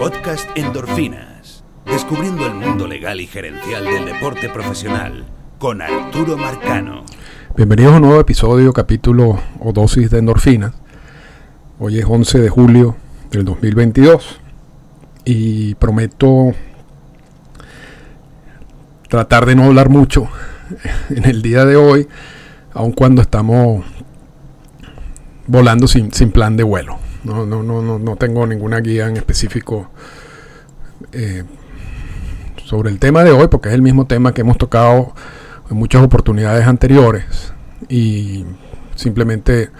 Podcast Endorfinas. Descubriendo el mundo legal y gerencial del deporte profesional con Arturo Marcano. Bienvenidos a un nuevo episodio, capítulo o dosis de endorfinas. Hoy es 11 de julio del 2022 y prometo tratar de no hablar mucho en el día de hoy, aun cuando estamos volando sin, sin plan de vuelo. No, no, no, no, tengo ninguna guía en específico eh, sobre el tema de hoy, porque es el mismo tema que hemos tocado en muchas oportunidades anteriores. Y simplemente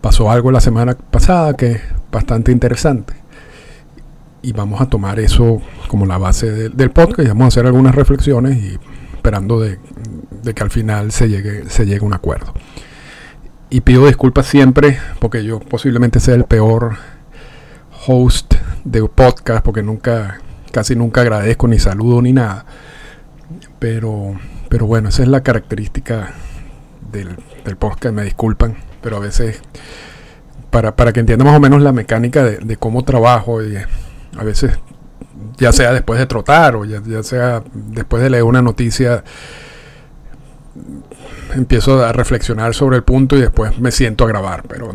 pasó algo la semana pasada que es bastante interesante. Y vamos a tomar eso como la base del podcast y vamos a hacer algunas reflexiones y esperando de, de que al final se llegue, se llegue a un acuerdo y pido disculpas siempre porque yo posiblemente sea el peor host de podcast porque nunca casi nunca agradezco ni saludo ni nada. Pero pero bueno esa es la característica del, podcast me disculpan pero a veces para, para que entiendan más o menos la mecánica de, cómo trabajo y a veces ya sea después de trotar o ya, ya sea después de leer una noticia empiezo a reflexionar sobre el punto y después me siento a grabar, pero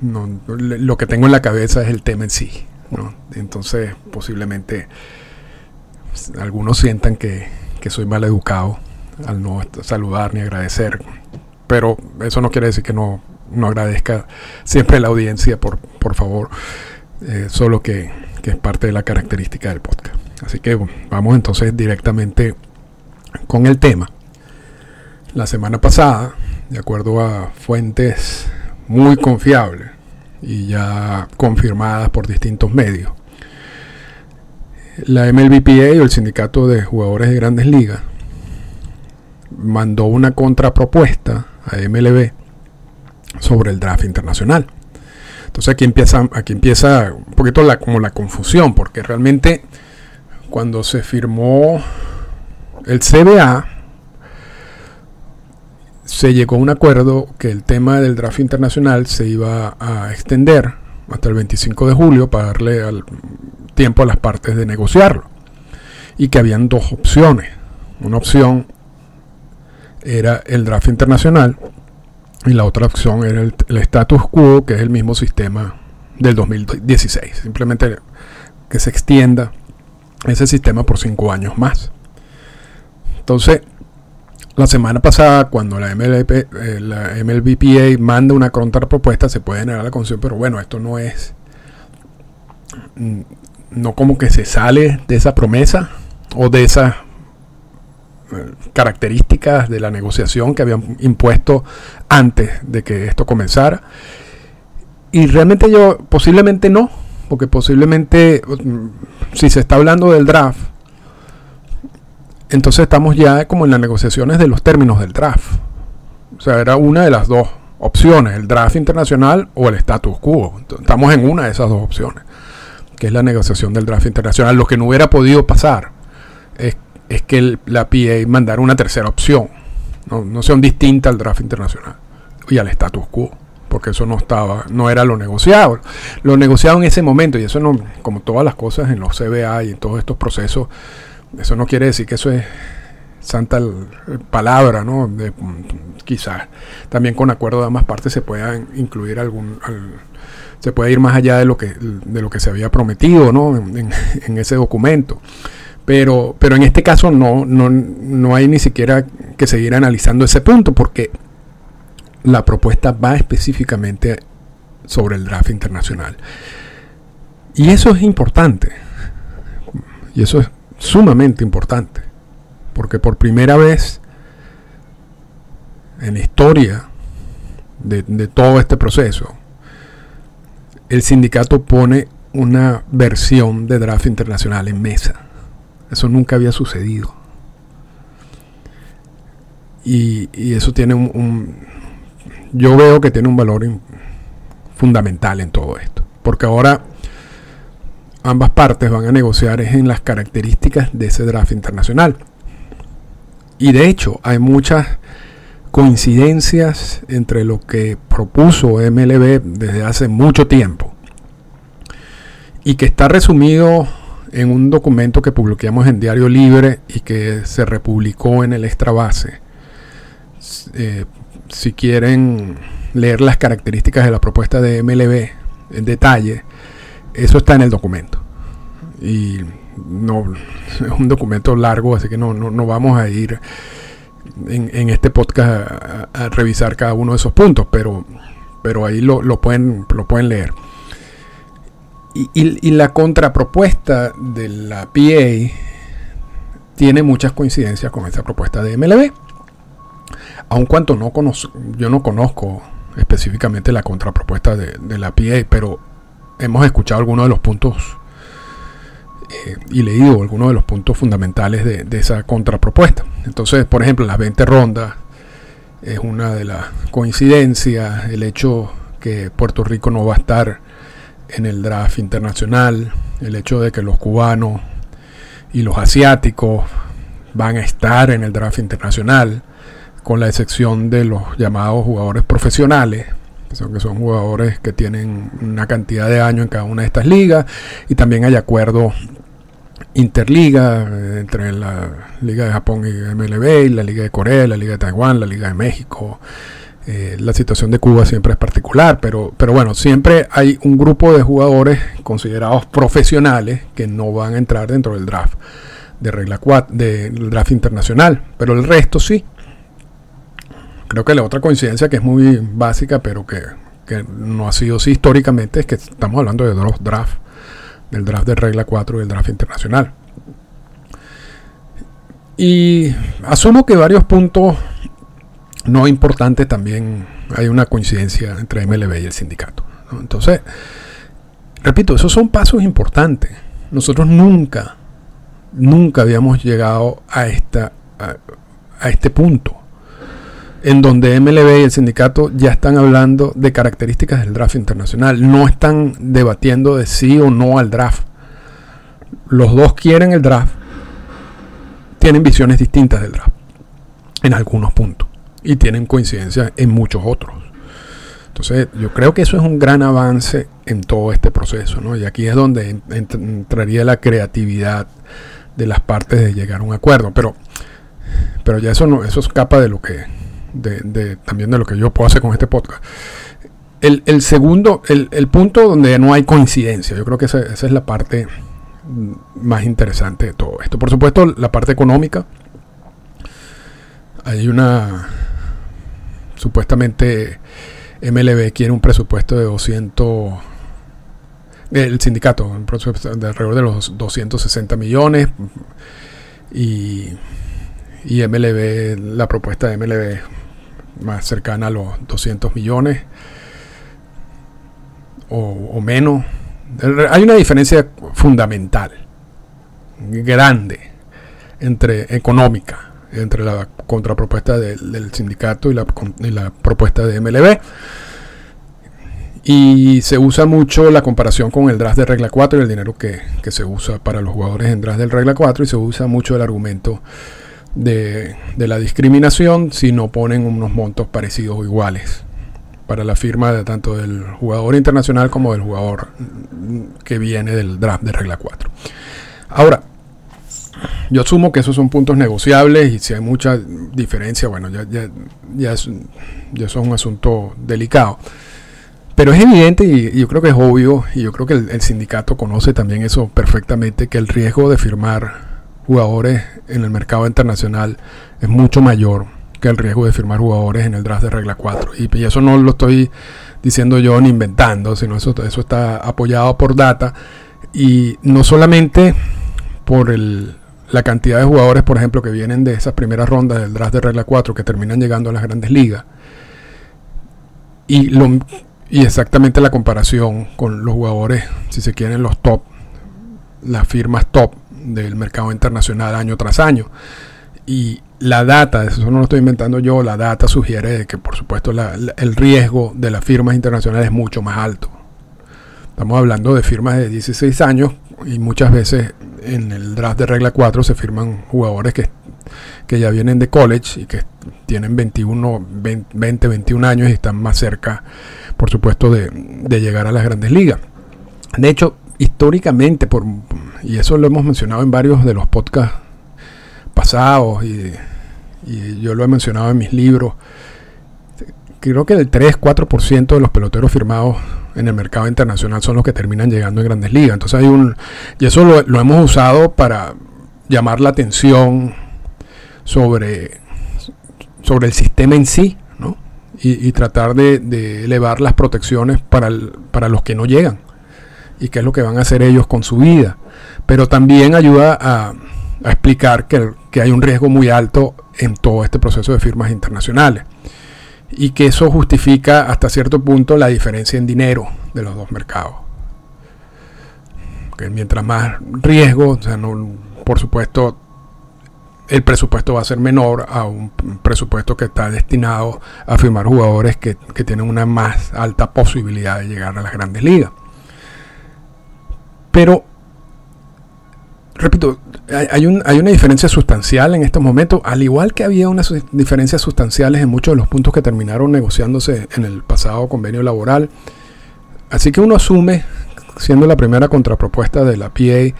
lo que tengo en la cabeza es el tema en sí. Entonces posiblemente algunos sientan que, soy mal educado al no saludar ni agradecer, pero eso no quiere decir que no, no agradezca siempre la audiencia, por, por favor, eh, solo que, que es parte de la característica del podcast. Así que vamos entonces directamente con el tema. La semana pasada, de acuerdo a fuentes muy confiables y ya confirmadas por distintos medios, la MLBPA o el Sindicato de Jugadores de Grandes Ligas mandó una contrapropuesta a MLB sobre el draft internacional. Entonces aquí empieza, aquí empieza un poquito la, como la confusión, porque realmente cuando se firmó el CBA, se llegó a un acuerdo que el tema del draft internacional se iba a extender hasta el 25 de julio para darle tiempo a las partes de negociarlo. Y que habían dos opciones. Una opción era el draft internacional y la otra opción era el, el status quo, que es el mismo sistema del 2016. Simplemente que se extienda ese sistema por cinco años más. Entonces, la semana pasada, cuando la, MLP, eh, la MLBPA manda una contrapropuesta, se puede generar la concesión, pero bueno, esto no es. Mm, no como que se sale de esa promesa o de esas eh, características de la negociación que habían impuesto antes de que esto comenzara. Y realmente yo, posiblemente no, porque posiblemente, mm, si se está hablando del draft, entonces estamos ya como en las negociaciones de los términos del draft. O sea, era una de las dos opciones, el draft internacional o el status quo. Estamos en una de esas dos opciones, que es la negociación del draft internacional. Lo que no hubiera podido pasar es, que la PA mandara una tercera opción, no, no son distintas al draft internacional y al status quo porque eso no estaba, no era lo negociado. Lo negociado en ese momento, y eso no, como todas las cosas en los CBA y en todos estos procesos, eso no quiere decir que eso es santa palabra, ¿no? De, quizás también con acuerdo de ambas partes se pueda incluir algún, se puede ir más allá de lo que, de lo que se había prometido, ¿no? En, ese documento. Pero, pero en este caso no, no, no hay ni siquiera que seguir analizando ese punto porque la propuesta va específicamente sobre el draft internacional. Y eso es importante. Y eso es sumamente importante, porque por primera vez en la historia de, todo este proceso, el sindicato pone una versión de draft internacional en mesa. Eso nunca había sucedido. Y, eso tiene un, Yo veo que tiene un valor fundamental en todo esto. Porque ahora ambas partes van a negociar en las características de ese draft internacional. Y de hecho, hay muchas coincidencias entre lo que propuso MLB desde hace mucho tiempo y que está resumido en un documento que publicamos en Diario Libre y que se republicó en el Extra Base. Eh, si quieren leer las características de la propuesta de MLB en detalle, eso está en el documento. Y no es un documento largo, así que no, no, vamos a ir en, este podcast a, revisar cada uno de esos puntos, pero, pero ahí lo, lo, pueden, lo pueden leer. Y, la contrapropuesta de la PA tiene muchas coincidencias con esa propuesta de MLB. Aun cuanto no conozco, yo no conozco específicamente la contrapropuesta de, la PA, pero hemos escuchado algunos de los puntos eh, y leído algunos de los puntos fundamentales de, de, esa contrapropuesta. Entonces, por ejemplo, las 20 rondas es una de las coincidencias, el hecho que Puerto Rico no va a estar en el draft internacional, el hecho de que los cubanos y los asiáticos van a estar en el draft internacional, con la excepción de los llamados jugadores profesionales, que son, que son jugadores que tienen una cantidad de años en cada una de estas ligas, y también hay acuerdos interliga eh, entre la Liga de Japón y MLB, la Liga de Corea, la Liga de Taiwán, la Liga de México, eh, la situación de Cuba siempre es particular, pero, pero bueno, siempre hay un grupo de jugadores considerados profesionales que no van a entrar dentro del draft de regla 4, del draft internacional, pero el resto sí. Creo que la otra coincidencia que es muy básica, pero que, no ha sido así históricamente, es que estamos hablando de dos drafts, del draft de regla 4 y del draft internacional. Y asumo que varios puntos no importante también hay una coincidencia entre MLB y el sindicato. Entonces, repito, esos son pasos importantes. Nosotros nunca, nunca habíamos llegado a, esta, a, este punto en donde MLB y el sindicato ya están hablando de características del draft internacional. No están debatiendo de sí o no al draft. Los dos quieren el draft. Tienen visiones distintas del draft en algunos puntos y tienen coincidencia en muchos otros. Entonces, yo creo que eso es un gran avance en todo este proceso, ¿no? Y aquí es donde entraría la creatividad de las partes de llegar a un acuerdo. Pero, pero ya eso no, eso escapa de lo que, también de lo que yo puedo hacer con este podcast. El, segundo, el, punto donde no hay coincidencia, yo creo que esa, es la parte más interesante de todo esto. Por supuesto, la parte económica. Hay una supuestamente MLB quiere un presupuesto de 200 el sindicato, un presupuesto de alrededor de los 260 millones y, y MLB, la propuesta de MLB más cercana a los 200 millones o, menos. Hay una diferencia fundamental, grande, entre económica entre la contrapropuesta del sindicato y la, propuesta de MLB. Y se usa mucho la comparación con el draft de regla 4 y el dinero que, se usa para los jugadores en draft del regla 4 y se usa mucho el argumento de, la discriminación si no ponen unos montos parecidos o iguales para la firma de tanto del jugador internacional como del jugador que viene del draft de regla 4. Ahora, yo asumo que esos son puntos negociables y si hay mucha diferencia, bueno, ya, ya, ya, es, ya es un asunto delicado. Pero es evidente y, yo creo que es obvio, y yo creo que el, sindicato conoce también eso perfectamente, que el riesgo de firmar jugadores en el mercado internacional es mucho mayor que el riesgo de firmar jugadores en el draft de regla 4. Y, eso no lo estoy diciendo yo ni inventando, sino eso, eso está apoyado por data. Y no solamente por el, la cantidad de jugadores, por ejemplo, que vienen de esas primeras rondas del draft de regla 4 que terminan llegando a las grandes ligas. Y, lo, y exactamente la comparación con los jugadores, si se quieren, los top, las firmas top del mercado internacional año tras año. Y la data, eso no lo estoy inventando yo, la data sugiere que por supuesto el riesgo de las firmas internacionales es mucho más alto. Estamos hablando de firmas de 16 años y muchas veces en el draft de regla 4 se firman jugadores que, que ya vienen de college y que tienen 21, 20, 21 años y están más cerca, por supuesto, de, llegar a las grandes ligas. De hecho, históricamente, por, y eso lo hemos mencionado en varios de los podcasts pasados, y, yo lo he mencionado en mis libros, creo que el 3-4% de los peloteros firmados en el mercado internacional son los que terminan llegando en grandes ligas. Entonces hay un... Y eso lo, lo hemos usado para llamar la atención sobre, sobre el sistema en sí, ¿no? Y, tratar de, elevar las protecciones para, para los que no llegan y qué es lo que van a hacer ellos con su vida. Pero también ayuda a, explicar que, que hay un riesgo muy alto en todo este proceso de firmas internacionales y que eso justifica hasta cierto punto la diferencia en dinero de los dos mercados. Que mientras más riesgo, o sea, no, por supuesto, el presupuesto va a ser menor a un presupuesto que está destinado a firmar jugadores que, que tienen una más alta posibilidad de llegar a las grandes ligas. Pero repito, hay, una diferencia sustancial en estos momentos, al igual que había unas diferencias sustanciales en muchos de los puntos que terminaron negociándose en el pasado convenio laboral. Así que uno asume, siendo la primera contrapropuesta de la PA,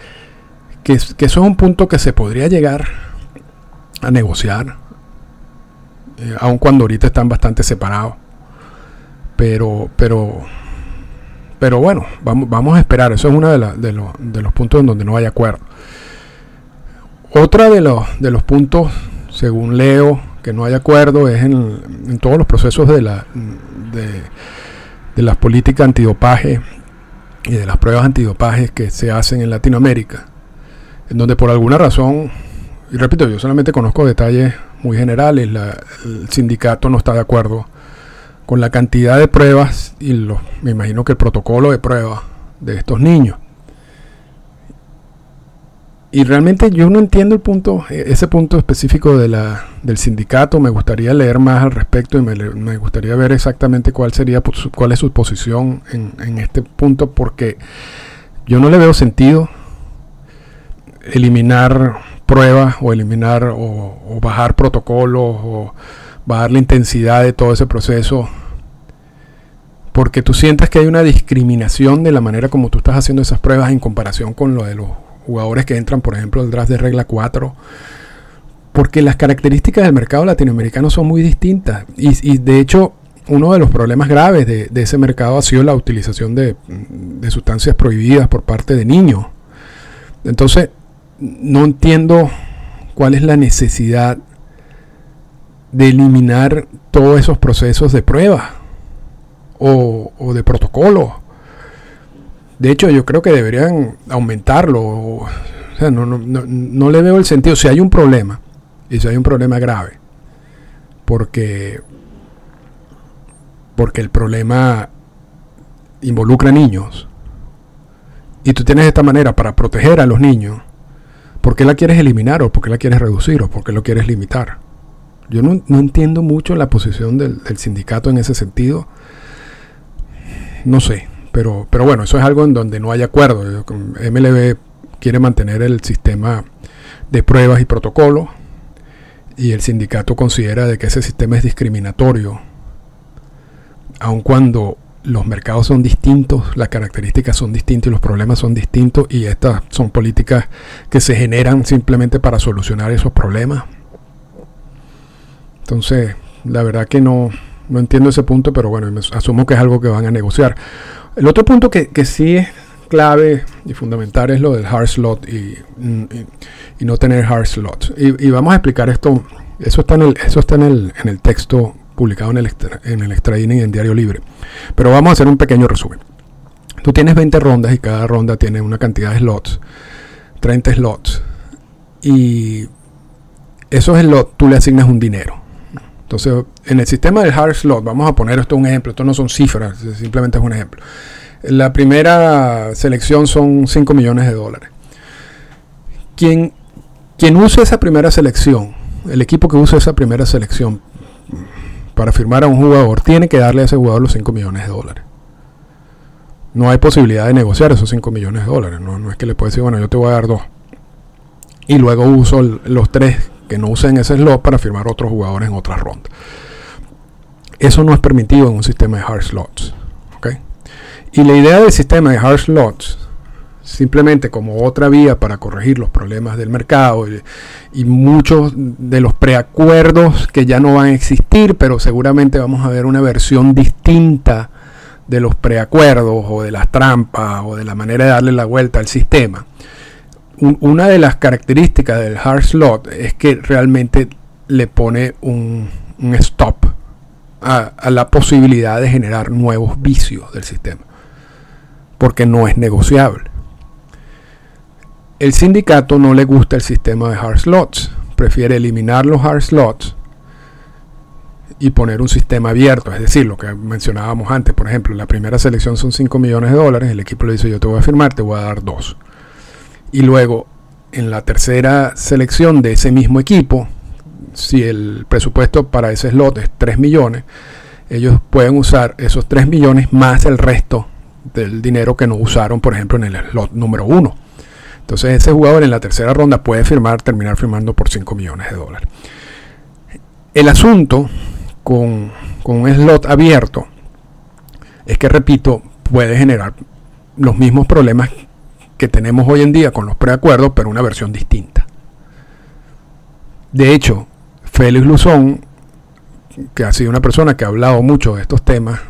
que, eso es un punto que se podría llegar a negociar, eh, aun cuando ahorita están bastante separados. Pero, pero, pero bueno, vamos, vamos a esperar. Eso es uno de, de, de los puntos en donde no hay acuerdo. Otra de los, de los puntos, según leo, que no hay acuerdo es en, todos los procesos de, la, de, las políticas antidopaje y de las pruebas antidopaje que se hacen en Latinoamérica, en donde por alguna razón, y repito, yo solamente conozco detalles muy generales, el sindicato no está de acuerdo con la cantidad de pruebas y lo, me imagino que el protocolo de pruebas de estos niños. Y realmente yo no entiendo el punto, e, ese punto específico de la, del sindicato. Me gustaría leer más al respecto y me, gustaría ver exactamente cuál sería cuál es su posición en, este punto, porque yo no le veo sentido eliminar pruebas o eliminar o, bajar protocolos o bajar la intensidad de todo ese proceso porque tú sientes que hay una discriminación de la manera como tú estás haciendo esas pruebas en comparación con lo de los jugadores que entran, por ejemplo, al draft de regla 4, porque las características del mercado latinoamericano son muy distintas. Y, de hecho, uno de los problemas graves de, ese mercado ha sido la utilización de, sustancias prohibidas por parte de niños. Entonces, no entiendo cuál es la necesidad de eliminar todos esos procesos de prueba o, de protocolo de hecho, yo creo que deberían aumentarlo. O sea, no, no, no, le veo el sentido. Si hay un problema, y si hay un problema grave, porque, porque el problema involucra niños, y tú tienes esta manera para proteger a los niños, ¿por qué la quieres eliminar o por qué la quieres reducir o por qué lo quieres limitar? Yo no, entiendo mucho la posición del, del sindicato en ese sentido. No sé, pero, pero bueno, eso es algo en donde no hay acuerdo. MLB quiere mantener el sistema de pruebas y protocolos y el sindicato considera de que ese sistema es discriminatorio, aun cuando los mercados son distintos, las características son distintas y los problemas son distintos y estas son políticas que se generan simplemente para solucionar esos problemas. Entonces, la verdad que no, no entiendo ese punto, pero bueno, asumo que es algo que van a negociar. El otro punto que, sí es clave y fundamental es lo del hard slot y, no tener hard slot. Y, vamos a explicar esto. Eso está en el, eso está en el, en el texto publicado en el, en el extra y en Diario Libre. Pero vamos a hacer un pequeño resumen. Tú tienes 20 rondas y cada ronda tiene una cantidad de slots, 30 slots. Y esos slots tú le asignas un dinero. Entonces, en el sistema del hard slot, vamos a poner esto un ejemplo, esto no son cifras, simplemente es un ejemplo. La primera selección son 5 millones de dólares. Quien, quien use esa primera selección, el equipo que use esa primera selección para firmar a un jugador, tiene que darle a ese jugador los 5 millones de dólares. No hay posibilidad de negociar esos 5 millones de dólares. No, es que le puede decir, bueno, yo te voy a dar dos. Y luego uso los tres que no usen ese slot para firmar otros jugadores en otras rondas. Eso no es permitido en un sistema de hard slots. Y la idea del sistema de hard slots simplemente como otra vía para corregir los problemas del mercado y, muchos de los preacuerdos que ya no van a existir, pero seguramente vamos a ver una versión distinta de los preacuerdos o de las trampas o de la manera de darle la vuelta al sistema. Una de las características del hard slot es que realmente le pone un, stop a la posibilidad de generar nuevos vicios del sistema, porque no es negociable. El sindicato no le gusta el sistema de hard slots, prefiere eliminar los hard slots y poner un sistema abierto, es decir, lo que mencionábamos antes, por ejemplo, la primera selección son 5 millones de dólares, el equipo le dice yo te voy a firmar, te voy a dar 2. Y luego, en la tercera selección de ese mismo equipo, si el presupuesto para ese slot es 3 millones, ellos pueden usar esos 3 millones más el resto del dinero que no usaron, por ejemplo, en el slot número 1. Entonces ese jugador en la tercera ronda puede firmar, terminar firmando por 5 millones de dólares. El asunto con, un slot abierto es que, repito, puede generar los mismos problemas que tenemos hoy en día con los preacuerdos, pero una versión distinta. De hecho, Félix Luzón, que ha sido una persona que ha hablado mucho de estos temas,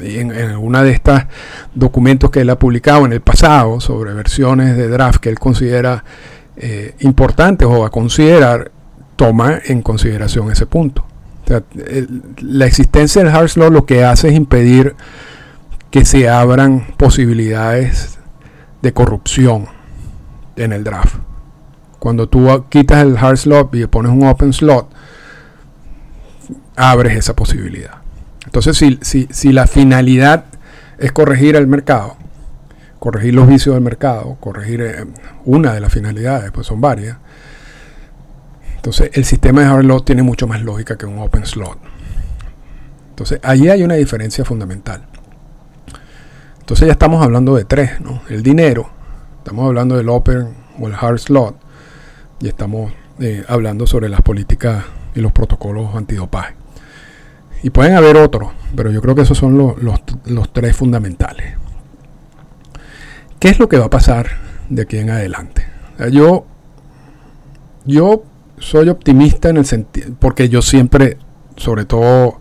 en, en de estos documentos que él ha publicado en el pasado sobre versiones de draft que él considera eh, importantes o a considerar, toma en consideración ese punto. la existencia del hard slot lo que hace es impedir que se abran posibilidades de corrupción en el draft. Cuando tú quitas el hard slot y pones un open slot, abres esa posibilidad. Entonces, si, si, la finalidad es corregir el mercado, corregir los vicios del mercado, corregir eh, una de las finalidades, pues son varias. Entonces, el sistema de hard tiene mucho más lógica que un open slot. Entonces, allí hay una diferencia fundamental. Entonces, ya estamos hablando de tres, ¿no? El dinero, estamos hablando del open o el hard slot, y estamos eh, hablando sobre las políticas y los protocolos antidopaje. Y pueden haber otros, pero yo creo que esos son los, tres fundamentales. ¿Qué es lo que va a pasar de aquí en adelante? yo, yo soy optimista en el sentido, porque yo siempre, sobre todo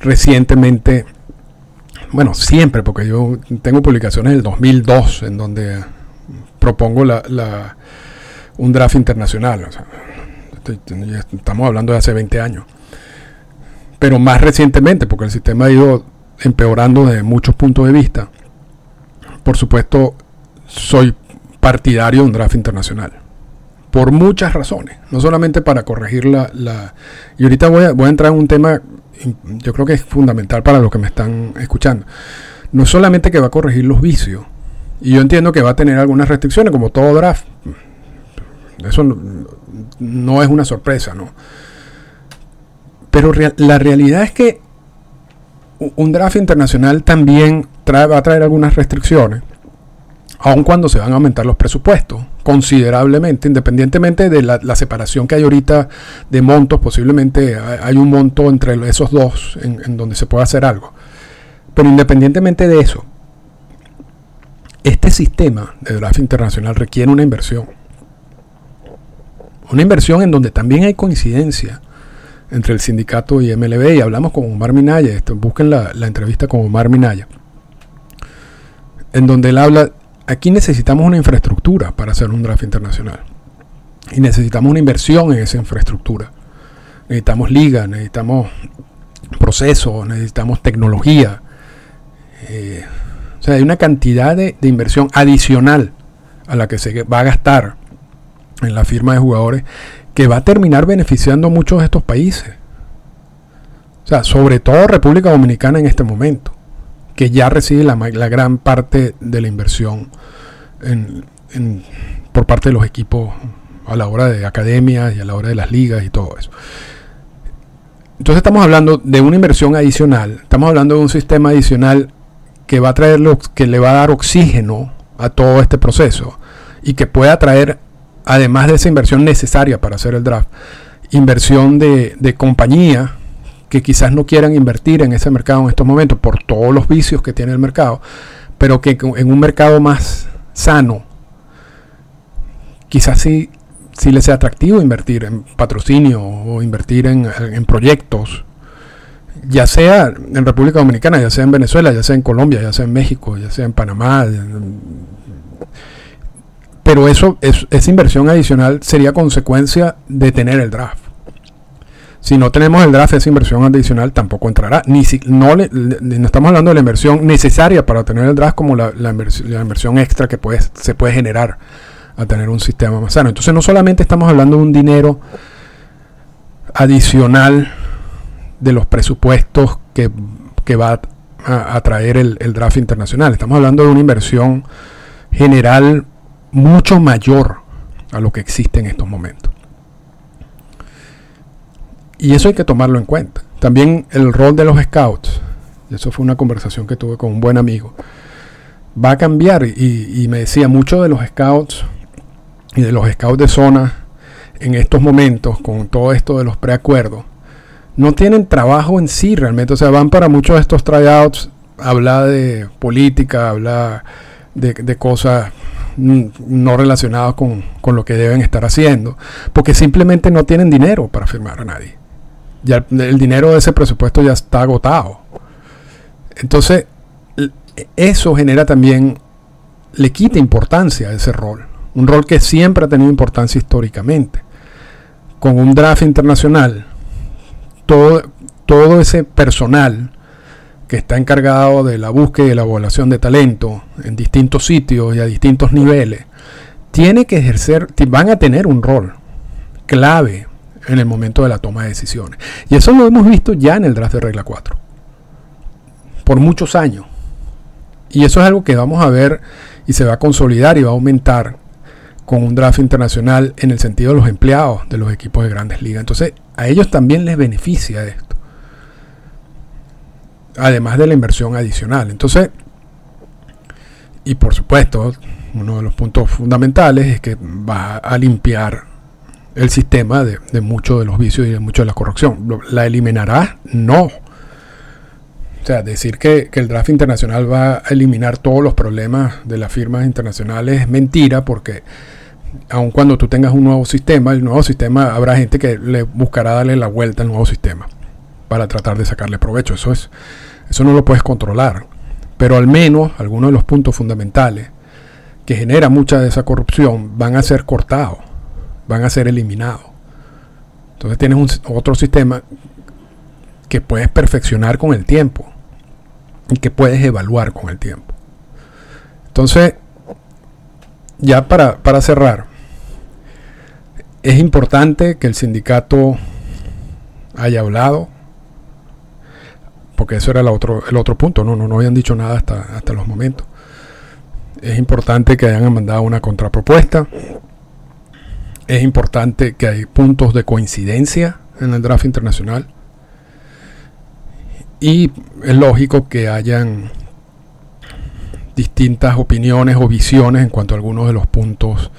recientemente, bueno, siempre, porque yo tengo publicaciones del 2002 en donde propongo un draft internacional. estamos hablando de hace 20 años pero más recientemente, porque el sistema ha ido empeorando desde muchos puntos de vista, por supuesto, soy partidario de un draft internacional. Por muchas razones, no solamente para corregir la... y ahorita voy a, voy a entrar en un tema, yo creo que es fundamental para los que me están escuchando. No solamente que va a corregir los vicios, y yo entiendo que va a tener algunas restricciones, como todo draft. Eso no, no es una sorpresa, ¿no? Pero la realidad es que un draft internacional también va a traer algunas restricciones, aun cuando se van a aumentar los presupuestos considerablemente, independientemente de la, separación que hay ahorita de montos, posiblemente hay, un monto entre esos dos en, donde se puede hacer algo. Pero independientemente de eso, este sistema de draft internacional requiere una inversión. Una inversión en donde también hay coincidencia entre el sindicato y MLB y hablamos con Omar Minaya, esto, busquen la, entrevista con Omar Minaya, en donde él habla, aquí necesitamos una infraestructura para hacer un draft internacional y necesitamos una inversión en esa infraestructura. Necesitamos liga, necesitamos procesos, necesitamos tecnología. Eh, o sea, hay una cantidad de, de inversión adicional a la que se va a gastar en la firma de jugadores que va a terminar beneficiando a muchos de estos países. O sea, sobre todo República Dominicana en este momento, que ya recibe la, gran parte de la inversión por parte de los equipos a la hora de academias y a la hora de las ligas y todo eso. Entonces estamos hablando de una inversión adicional, estamos hablando de un sistema adicional que va a traer que le va a dar oxígeno a todo este proceso y que pueda traer además de esa inversión necesaria para hacer el draft, inversión de, de compañía que quizás no quieran invertir en ese mercado en estos momentos por todos los vicios que tiene el mercado, pero que en un mercado más sano, quizás sí, sí les sea atractivo invertir en patrocinio o invertir en, en proyectos, ya sea en República Dominicana, ya sea en Venezuela, ya sea en Colombia, ya sea en México, ya sea en Panamá. Pero eso, es, esa inversión adicional sería consecuencia de tener el draft. Si no tenemos el draft, esa inversión adicional tampoco entrará. Ni si, no, estamos hablando de la inversión necesaria para tener el draft como la, inversión, extra que puede, se puede generar a tener un sistema más sano. Entonces no solamente estamos hablando de un dinero adicional de los presupuestos que, va a, traer el, el, draft internacional. Estamos hablando de una inversión general mucho mayor a lo que existe en estos momentos. Y eso hay que tomarlo en cuenta. También el rol de los scouts, eso fue una conversación que tuve con un buen amigo, va a cambiar. Y, y me decía, muchos de los scouts y de los scouts de zona en estos momentos, con todo esto de los preacuerdos, no tienen trabajo en sí realmente. O sea, van para muchos de estos tryouts a hablar de política, hablar de, de cosas no relacionadas con, con, lo que deben estar haciendo, porque simplemente no tienen dinero para firmar a nadie. El dinero de ese presupuesto ya está agotado. Entonces, eso genera también, le quita importancia a ese rol. Un rol que siempre ha tenido importancia históricamente. Con un draft internacional, todo, todo ese personal que está encargado de la búsqueda y la evaluación de talento en distintos sitios y a distintos niveles, tiene que ejercer, van a tener un rol clave en el momento de la toma de decisiones. Y eso lo hemos visto ya en el draft de regla 4, por muchos años. Y eso es algo que vamos a ver y se va a consolidar y va a aumentar con un draft internacional en el sentido de los empleados de los equipos de grandes ligas. Entonces, a ellos también les beneficia esto. Además de la inversión adicional. Entonces, y por supuesto, uno de los puntos fundamentales es que va a limpiar el sistema de, muchos de los vicios y de mucho de la corrupción. ¿La eliminará? No. O sea, decir que, que, el draft internacional va a eliminar todos los problemas de las firmas internacionales es mentira porque aun cuando tú tengas un nuevo sistema, el nuevo sistema habrá gente que le buscará darle la vuelta al nuevo sistema para tratar de sacarle provecho. Eso es, eso no lo puedes controlar. Pero al menos algunos de los puntos fundamentales que genera mucha de esa corrupción van a ser cortados, van a ser eliminados. Entonces tienes un, otro sistema que puedes perfeccionar con el tiempo y que puedes evaluar con el tiempo. Entonces, ya para, cerrar, es importante que el sindicato haya hablado, porque eso era el otro, el otro punto, no, no, no habían dicho nada hasta, hasta los momentos. Es importante que hayan mandado una contrapropuesta. Es importante que hay puntos de coincidencia en el draft internacional. Y es lógico que hayan distintas opiniones o visiones en cuanto a algunos de los puntos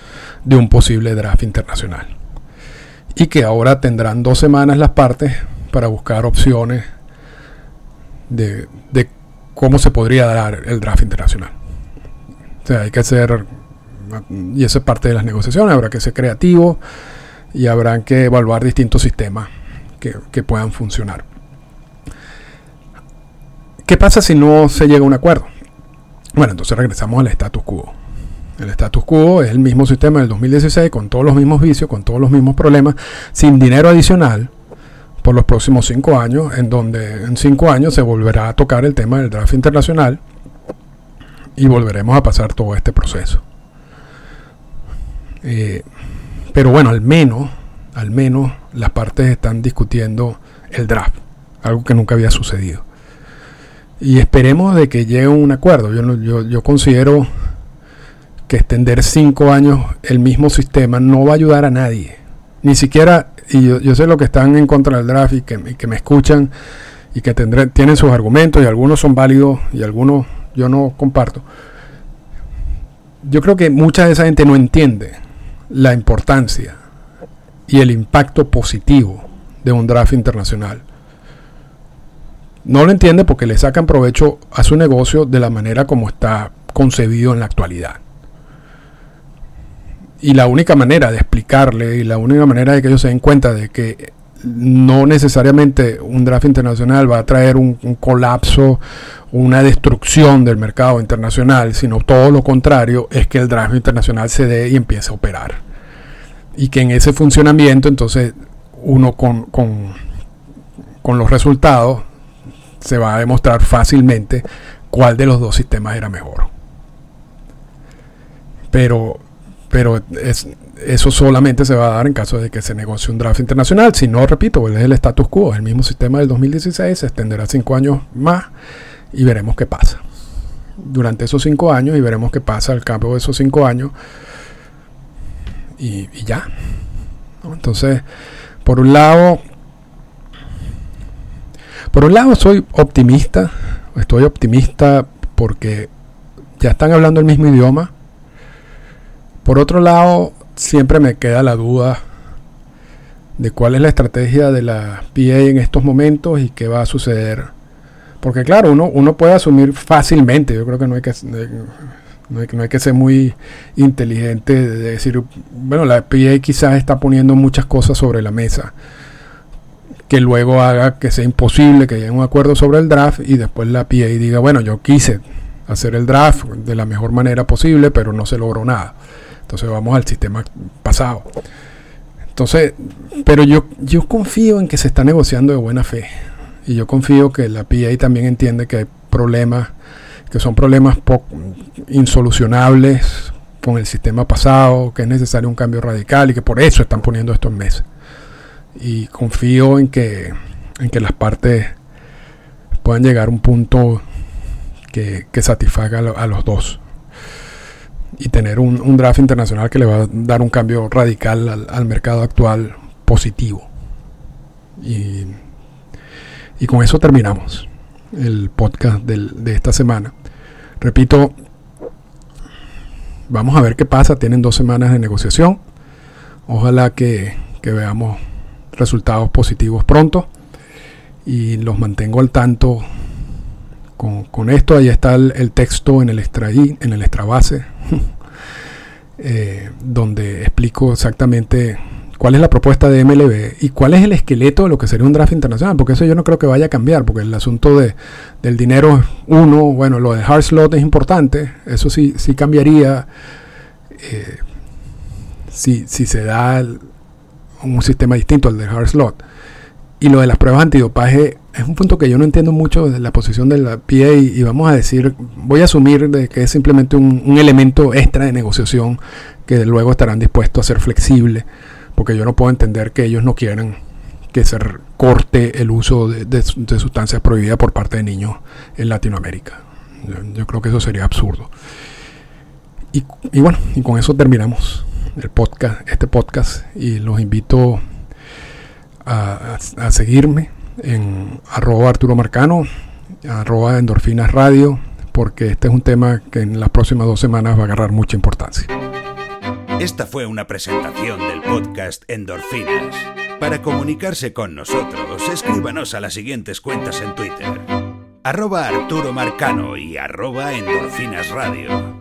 de un posible draft internacional. Y que ahora tendrán dos semanas las partes para buscar opciones de, cómo se podría dar el draft internacional. O sea, hay que ser, y eso es parte de las negociaciones, habrá que ser creativo y habrá que evaluar distintos sistemas que, que puedan funcionar. ¿Qué pasa si no se llega a un acuerdo? Bueno, entonces regresamos al status quo. El status quo es el mismo sistema del 2016 con todos los mismos vicios, con todos los mismos problemas, sin dinero adicional por los próximos cinco años, en donde en cinco años se volverá a tocar el tema del draft internacional y volveremos a pasar todo este proceso. Eh, pero bueno, al menos, al menos las partes están discutiendo el draft, algo que nunca había sucedido y esperemos de que llegue un acuerdo. Yo, yo, yo considero que extender cinco años el mismo sistema no va a ayudar a nadie. Ni siquiera, y yo, sé lo que están en contra del draft y que, que me escuchan y que tendré, tienen sus argumentos y algunos son válidos y algunos yo no comparto. Yo creo que mucha de esa gente no entiende la importancia y el impacto positivo de un draft internacional No lo entiende porque le sacan provecho a su negocio de la manera como está concebido en la actualidad. Y la única manera de explicarle y la única manera de que ellos se den cuenta de que no necesariamente un draft internacional va a traer un, un colapso, una destrucción del mercado internacional, sino todo lo contrario, es que el draft internacional se dé y empiece a operar. Y que en ese funcionamiento entonces uno con, con, con los resultados se va a demostrar fácilmente cuál de los dos sistemas era mejor. Pero, pero es, eso solamente se va a dar en caso de que se negocie un draft internacional. Si no, repito, es el status quo, el mismo sistema del 2016, se extenderá cinco años más y veremos qué pasa. Durante esos cinco años y veremos qué pasa al cabo de esos cinco años. Y, ya. Entonces, por un lado, por un lado soy optimista, estoy optimista porque ya están hablando el mismo idioma. Por otro lado, siempre me queda la duda de cuál es la estrategia de la PA en estos momentos y qué va a suceder. Porque claro, uno, uno puede asumir fácilmente, yo creo que no hay que, no hay, no hay que ser muy inteligente de decir, bueno, la PA quizás está poniendo muchas cosas sobre la mesa que luego haga que sea imposible que haya un acuerdo sobre el draft y después la PA diga, bueno, yo quise hacer el draft de la mejor manera posible, pero no se logró nada. Entonces vamos al sistema pasado. Entonces, pero yo, yo confío en que se está negociando de buena fe. Y yo confío que la PA también entiende que hay problemas, que son problemas insolucionables con el sistema pasado, que es necesario un cambio radical y que por eso están poniendo esto en mesa y confío en que, en que las partes puedan llegar a un punto que, que satisfaga a, los dos y tener un, un, draft internacional que le va a dar un cambio radical al, al mercado actual positivo. Y, y, con eso terminamos el podcast del, de esta semana. Repito, vamos a ver qué pasa. Tienen dos semanas de negociación. Ojalá que, que veamos resultados positivos pronto y los mantengo al tanto con, esto. Ahí está el, texto en el extra, en el extra base, eh, donde explico exactamente cuál es la propuesta de MLB y cuál es el esqueleto de lo que sería un draft internacional, porque eso yo no creo que vaya a cambiar, porque el asunto de, del dinero, uno, bueno, lo de hard slot es importante, eso sí, sí cambiaría eh, si, si se da un sistema distinto al del hard slot. Y lo de las pruebas antidopaje es un punto que yo no entiendo mucho de la posición de la PA y, vamos a decir, voy a asumir de que es simplemente un, elemento extra de negociación que luego estarán dispuestos a ser flexible, porque yo no puedo entender que ellos no quieran que se corte el uso de, sustancias prohibidas por parte de niños en Latinoamérica. Yo, creo que eso sería absurdo. Y, bueno, y con eso terminamos el podcast, este podcast y los invito a, a seguirme en arroba Arturo Marcano, arroba Endorfinas Radio, porque este es un tema que en las próximas dos semanas va a agarrar mucha importancia. Esta fue una presentación del podcast Endorfinas. Para comunicarse con nosotros, escríbanos a las siguientes cuentas en Twitter. Arroba Arturo Marcano y arroba Endorfinas Radio.